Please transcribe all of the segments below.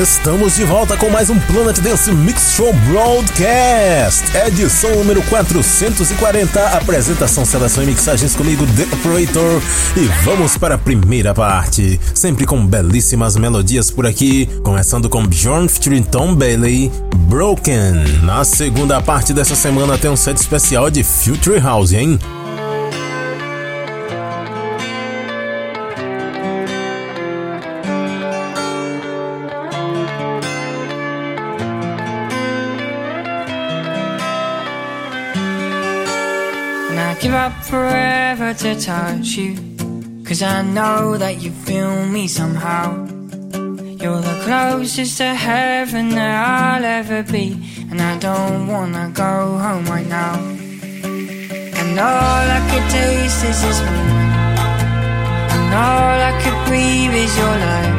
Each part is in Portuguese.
Estamos de volta com mais um Planet Dance Mix Show Broadcast, edição número 440. Apresentação, seleção e mixagens comigo, The Operator. E vamos para a primeira parte, sempre com belíssimas melodias por aqui, começando com Bjorn featuring Tom Bailey, Broken. Na segunda parte dessa semana tem um set especial de Future House, hein? To touch you. Cause I know that you feel me somehow. You're the closest to heaven that I'll ever be. And I don't wanna go home right now. And all I could taste is this moment. And all I could breathe is your light.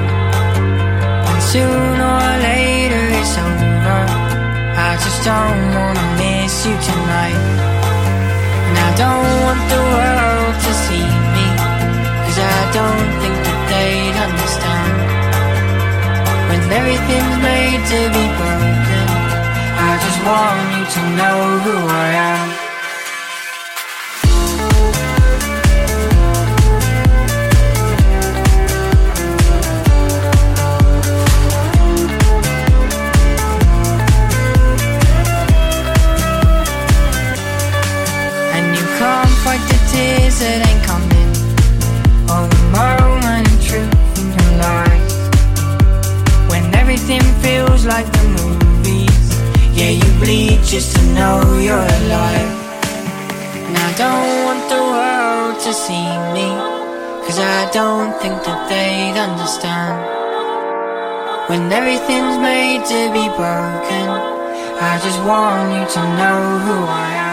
And sooner or later it's over. I just don't wanna miss you tonight. Don't want the world to see me Cause I don't think that they'd understand. When everything's made to be broken I just want you to know who I am that ain't coming. Or a moment of truth in your life When everything feels like the movies. Yeah, you bleed just to know you're alive. And I don't want the world to see me. Cause I don't think that they'd understand. When everything's made to be broken I just want you to know who I am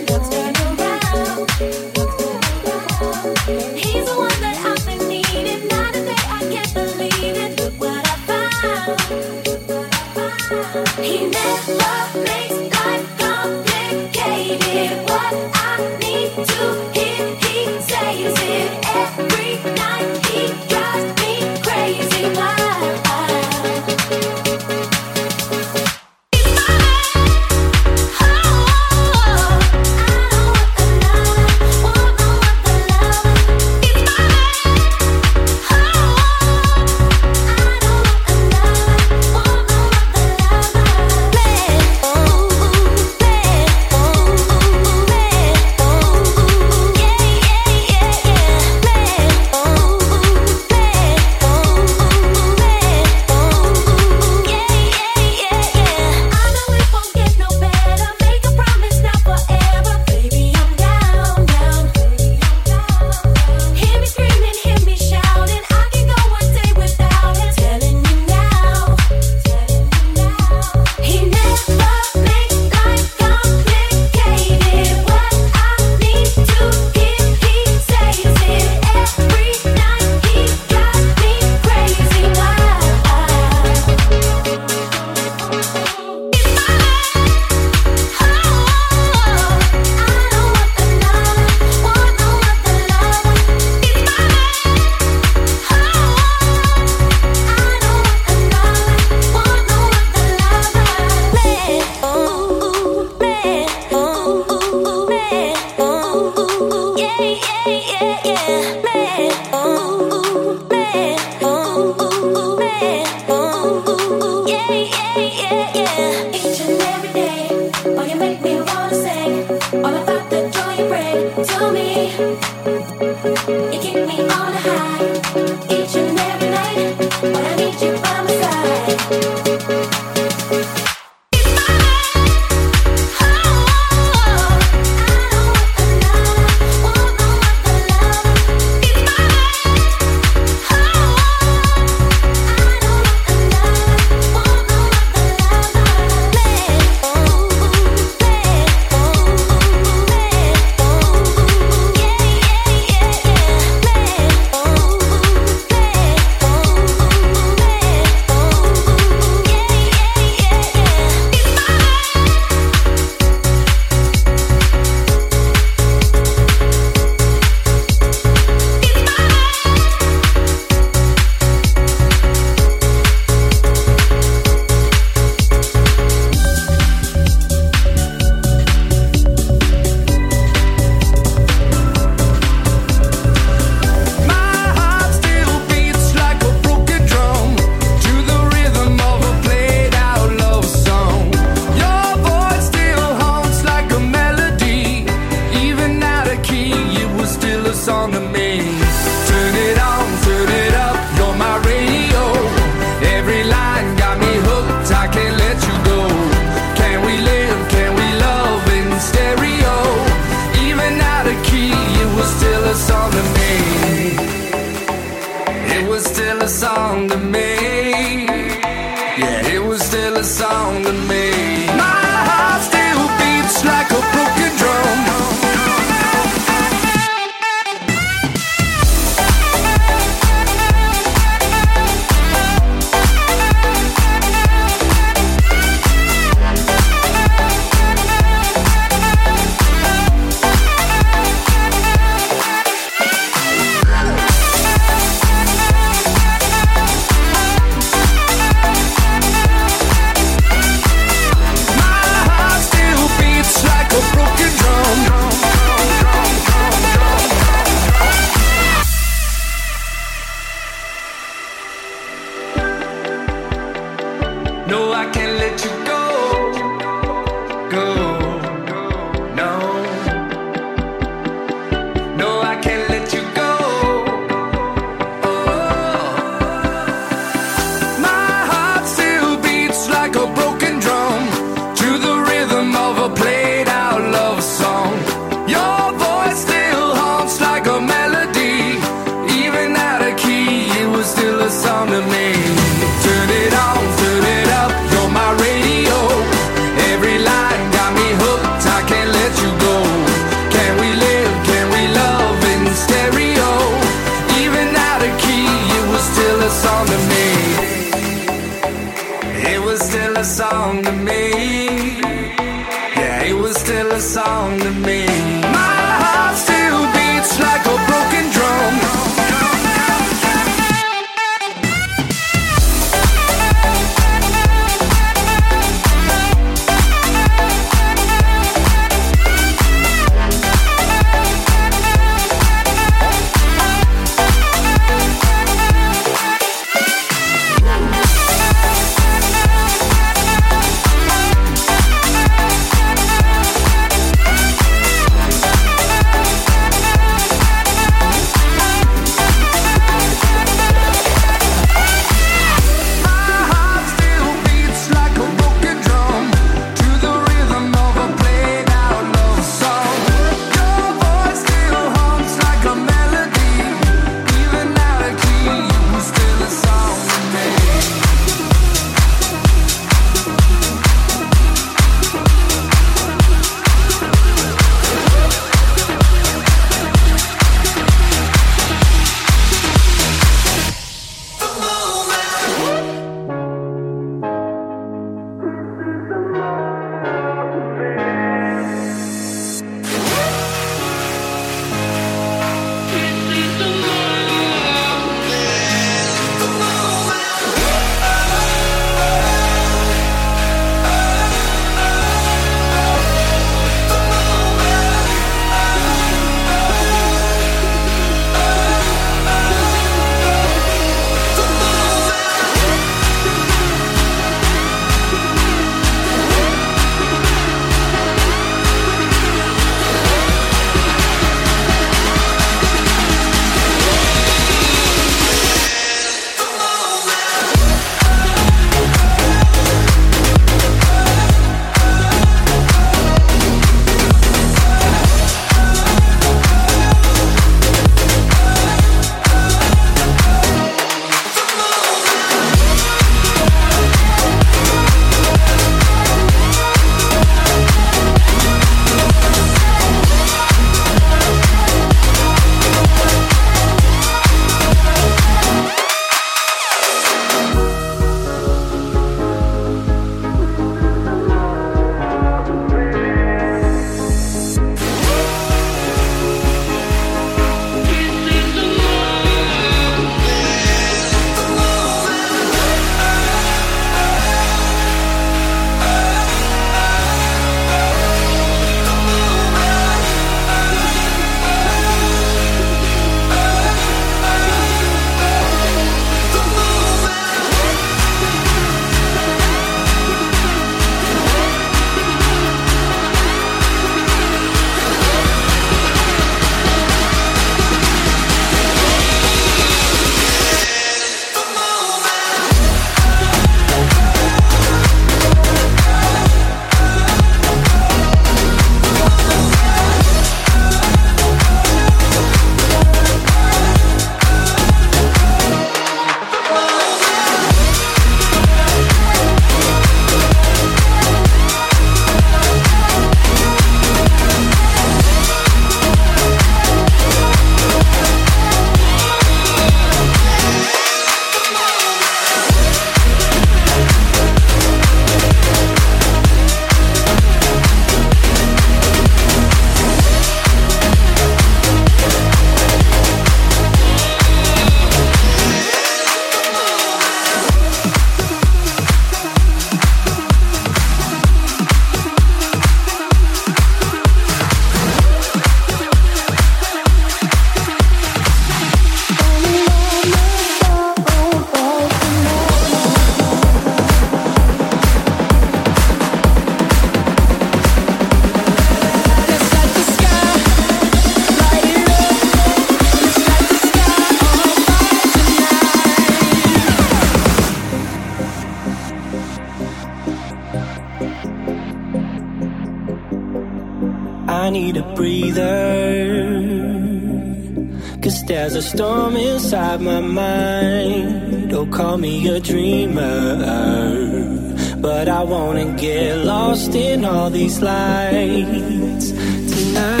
these lights tonight.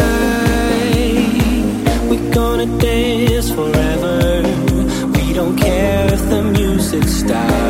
We're gonna dance forever. We don't care if the music stops.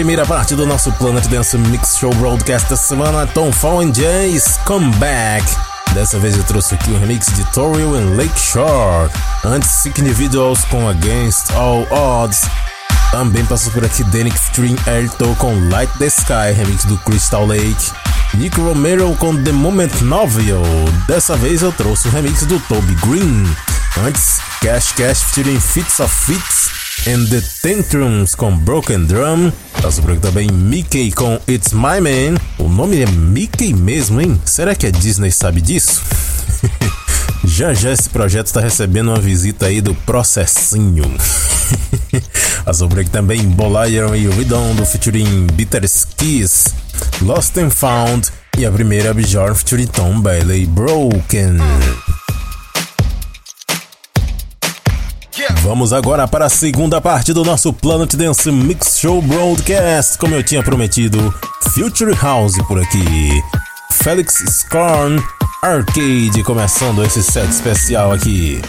Primeira parte do nosso Planet Dance Mix Show Broadcast da semana, Tom Fall and Jay's Come Back. Dessa vez eu trouxe aqui o um remix de Toriel and Lakeshore. Antes, Sick Individuals com Against All Odds. Também passou por aqui Danik featuring Airto com Light the Sky, remix do Crystal Lake. Nick Romero com The Moment Novel. Dessa vez eu trouxe o remix do Toby Green. Antes, Cash Cash featuring Fits of Fits and The Tantrums com Broken Drum. Por aqui também Mickey com It's My Man. O nome é Mickey mesmo, hein? Será que a Disney sabe disso? já já esse projeto está recebendo uma visita aí do processinho. Por aqui também Boliron e Redondo featuring Bitter Skis. Lost and Found e a primeira Bjorn featuring Tom Bailey Broken. Vamos agora para a segunda parte do nosso Planet Dance Mix Show Broadcast, como eu tinha prometido, Future House por aqui. Felix Scorn Arcade começando esse set especial aqui.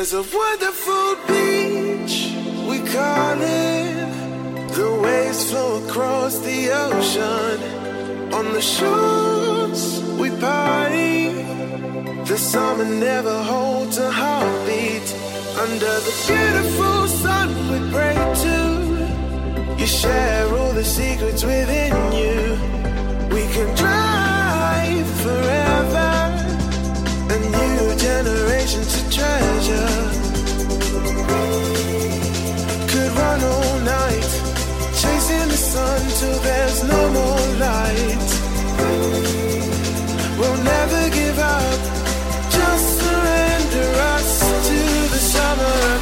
There's a wonderful beach, we call it. The waves flow across the ocean. On the shores, we party. The summer never holds a heartbeat. Under the beautiful sun, we pray to. You share all the secrets within you. We can drive forever. Generation to treasure. Could run all night, chasing the sun till there's no more light. We'll never give up, just surrender us to the summer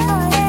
oh,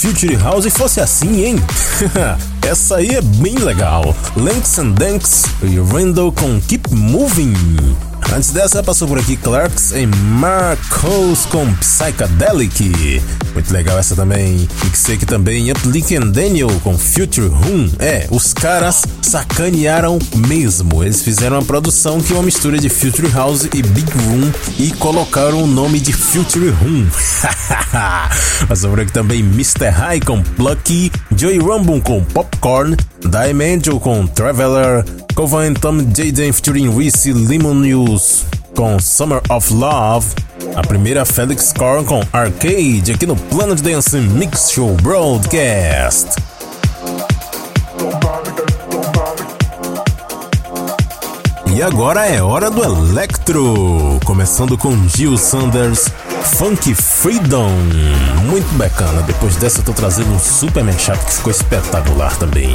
Future House fosse assim, hein? Essa aí é bem legal. Links and Danks e Randall com Keep Moving. Antes dessa, passou por aqui Clarks e Marcos com Psychedelic. Muito legal essa também. Mixei aqui também Uplick and Daniel com Future Room. É, os caras sacanearam mesmo. Eles fizeram uma produção que é uma mistura de Future House e Big Room e colocaram o nome de Future Room. passou por aqui também Mr. High com Plucky, Joey Rumble com Popcorn, Diamond com Traveler, Covan Tom Jaden featuring Reese Lemon News com Summer of Love. A primeira Felix Korn com Arcade aqui no Planet Dance Mix Show Broadcast. E agora é hora do Electro, começando com Gil Sanders, Funk Freedom. Muito bacana. Depois dessa eu tô trazendo um super mashup que ficou espetacular também.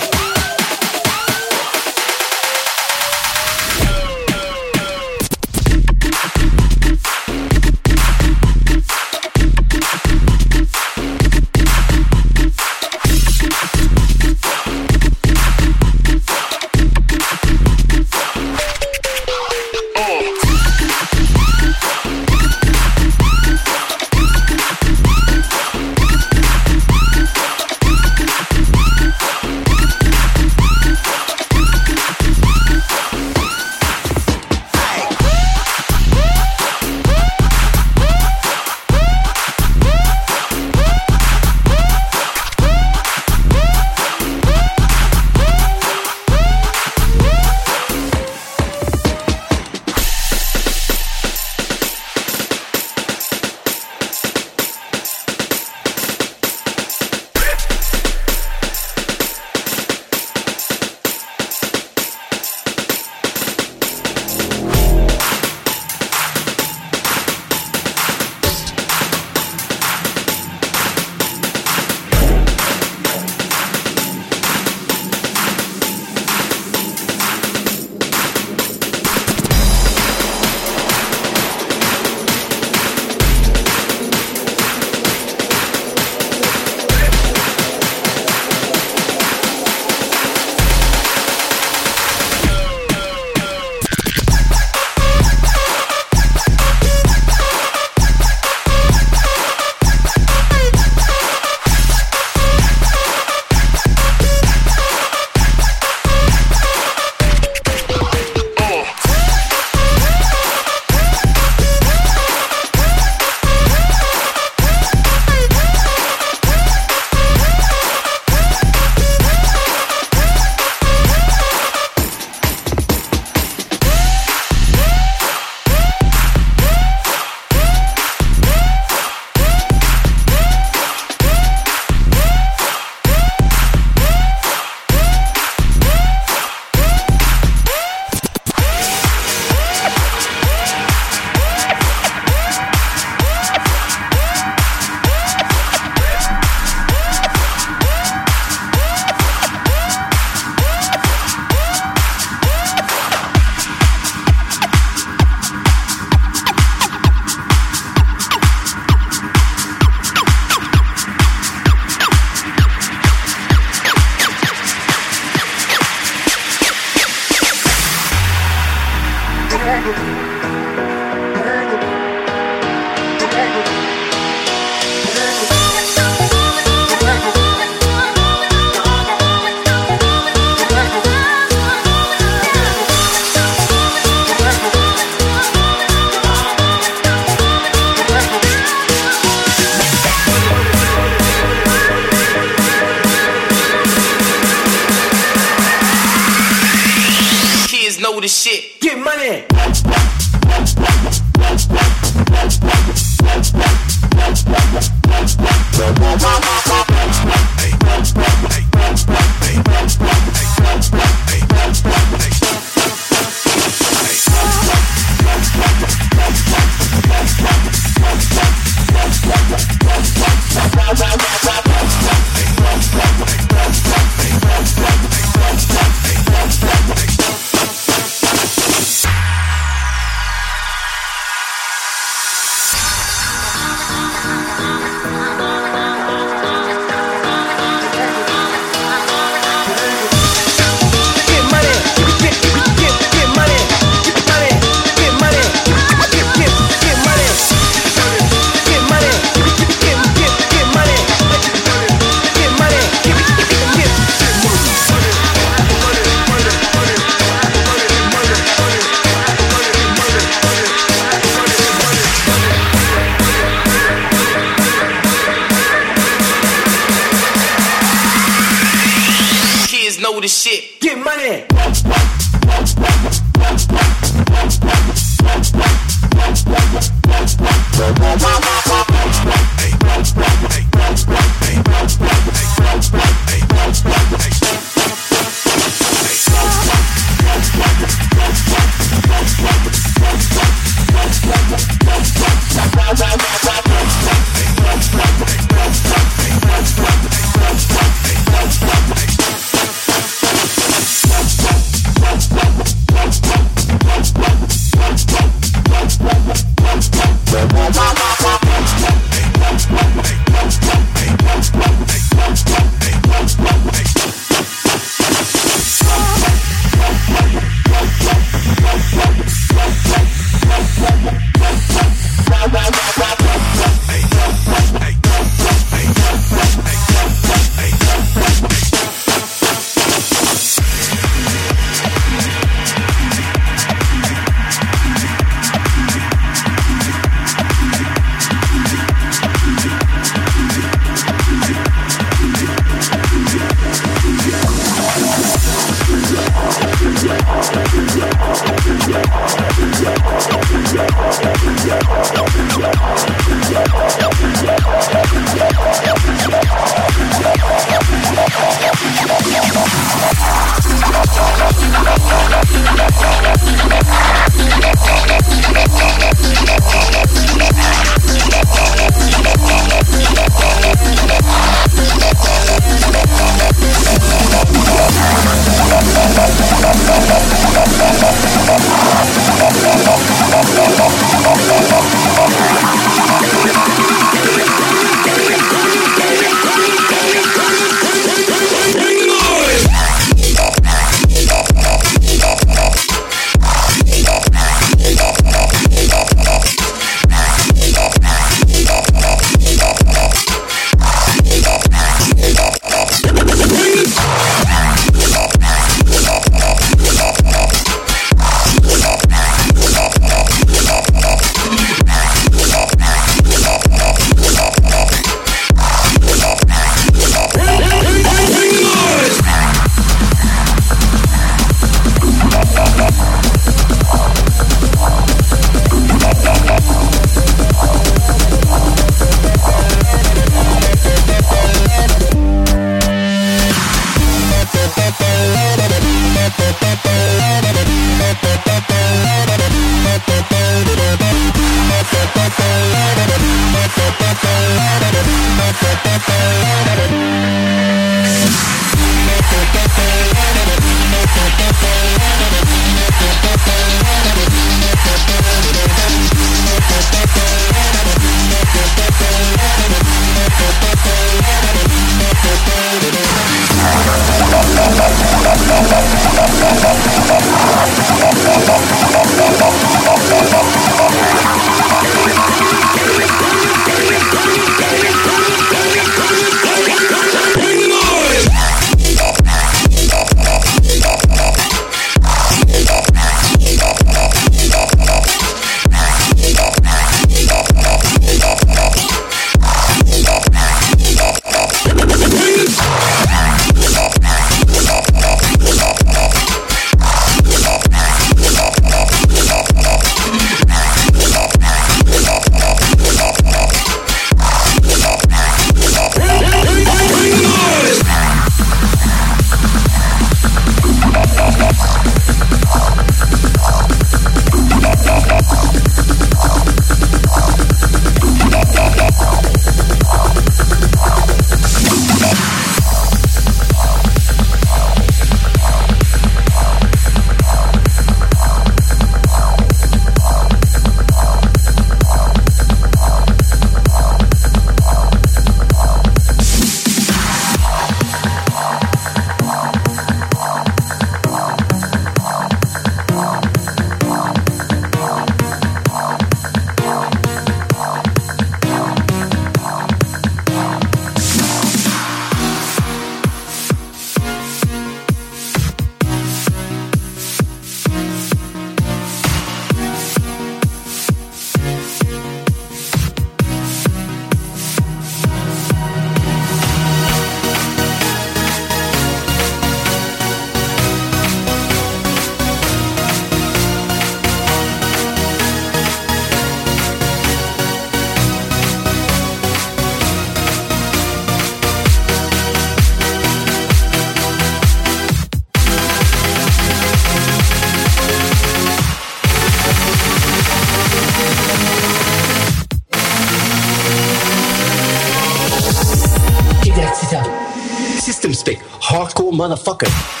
Motherfucker.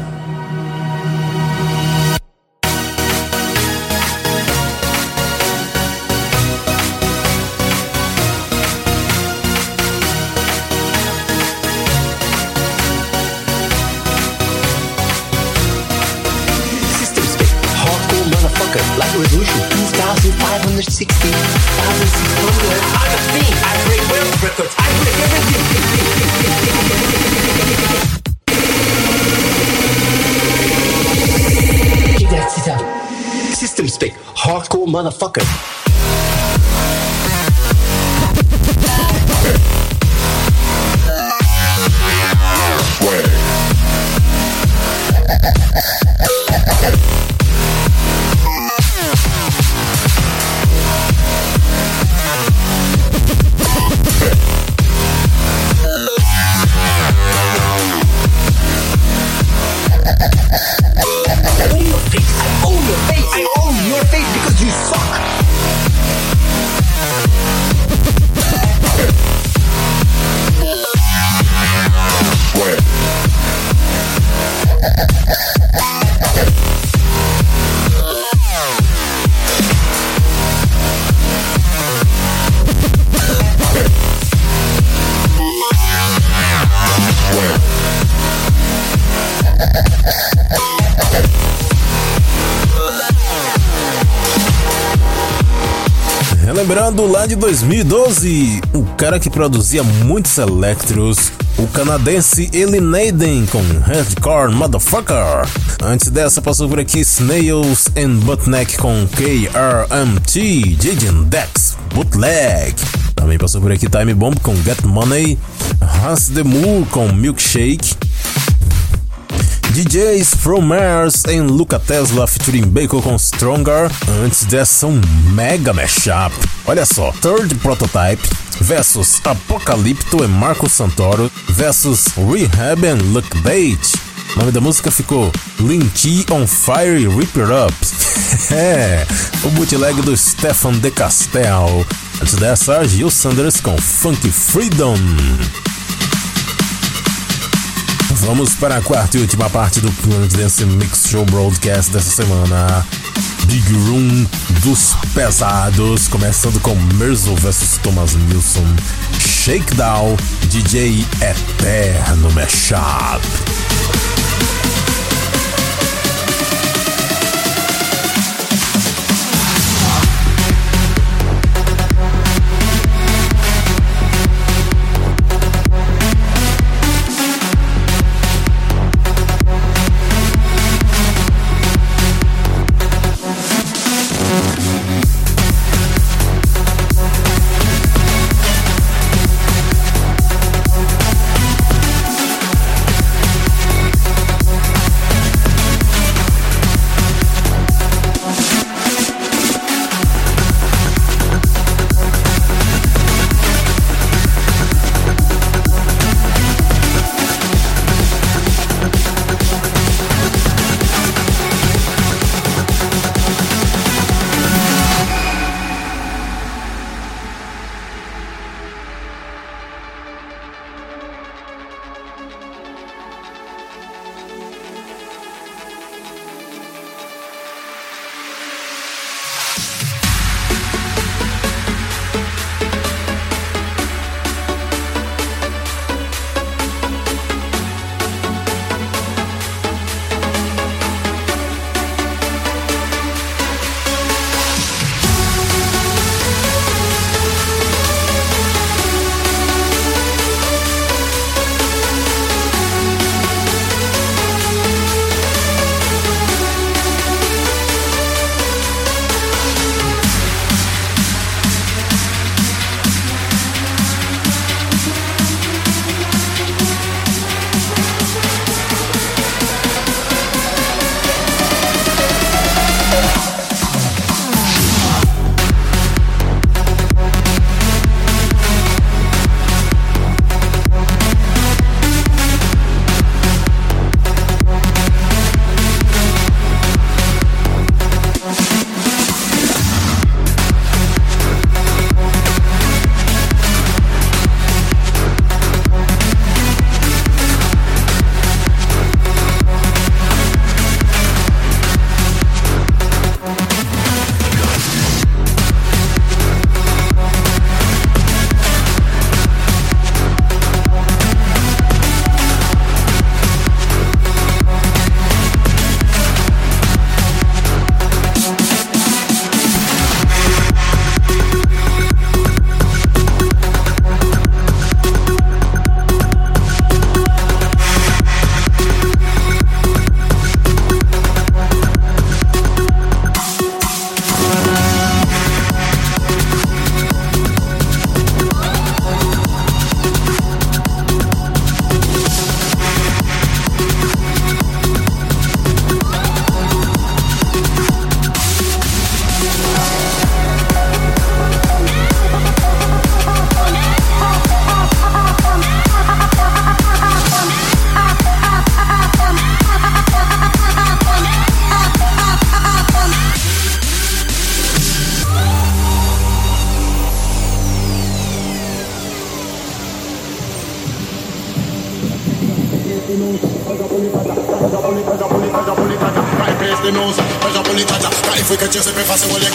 Motherfucker. 2012, o cara que produzia muitos electros, o canadense Elinaden com Hardcore Motherfucker. Antes dessa passou por aqui Snails and Buttneck com KRMT, Jaden Dex, Bootleg. Também passou por aqui Time Bomb com Get Money, Hans de Moore com Milkshake. DJs From Mars em Luca Tesla featuring Bacon com Stronger. Antes dessa, um mega mashup. Olha só, Third Prototype versus Apocalypto e Marco Santoro versus Rehab and Look Bait. O nome da música ficou Linty on Fire Rip It Up. o bootleg do Stefan De Castel. Antes dessa, Gil Sanders com Funk Freedom. Vamos para a quarta e última parte do Planet Dance Mix Show Broadcast dessa semana. Big Room dos pesados, começando com Merzel vs Thomas Nilsson. Shakedown, DJ Eterno Mashup. Passe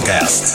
Mix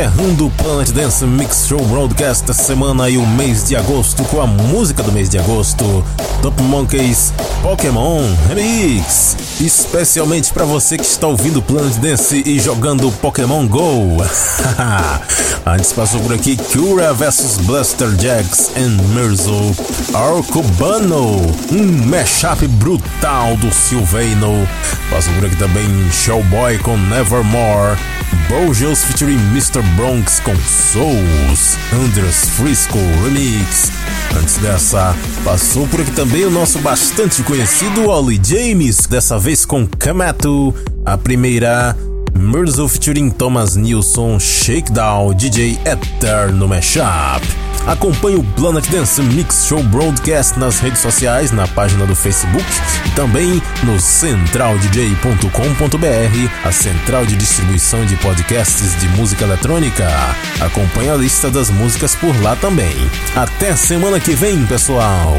encerrando o Planet Dance Mix Show Broadcast da semana e o mês de agosto com a música do mês de agosto, Top Monkeys Pokémon Remix. Especialmente para você que está ouvindo Planet Dance e jogando Pokémon Go. Antes passou por aqui Cura vs Blaster Jacks and Mirzo Arcubano, um mashup brutal do Sylvano. Passou por aqui também Showboy com Nevermore. Bojos featuring Mr. Bronx com Souls, Anders Frisco Remix. Antes dessa, passou por aqui também o nosso bastante conhecido Ollie James, dessa vez com Kamato, a primeira Mirzo featuring Thomas Nilsson, Shakedown, DJ Eterno Mashup. Acompanhe o Planet Dance Mix Show Broadcast nas redes sociais, na página do Facebook e também no centraldj.com.br, a central de distribuição de podcasts de música eletrônica. Acompanhe a lista das músicas por lá também. Até semana que vem, pessoal!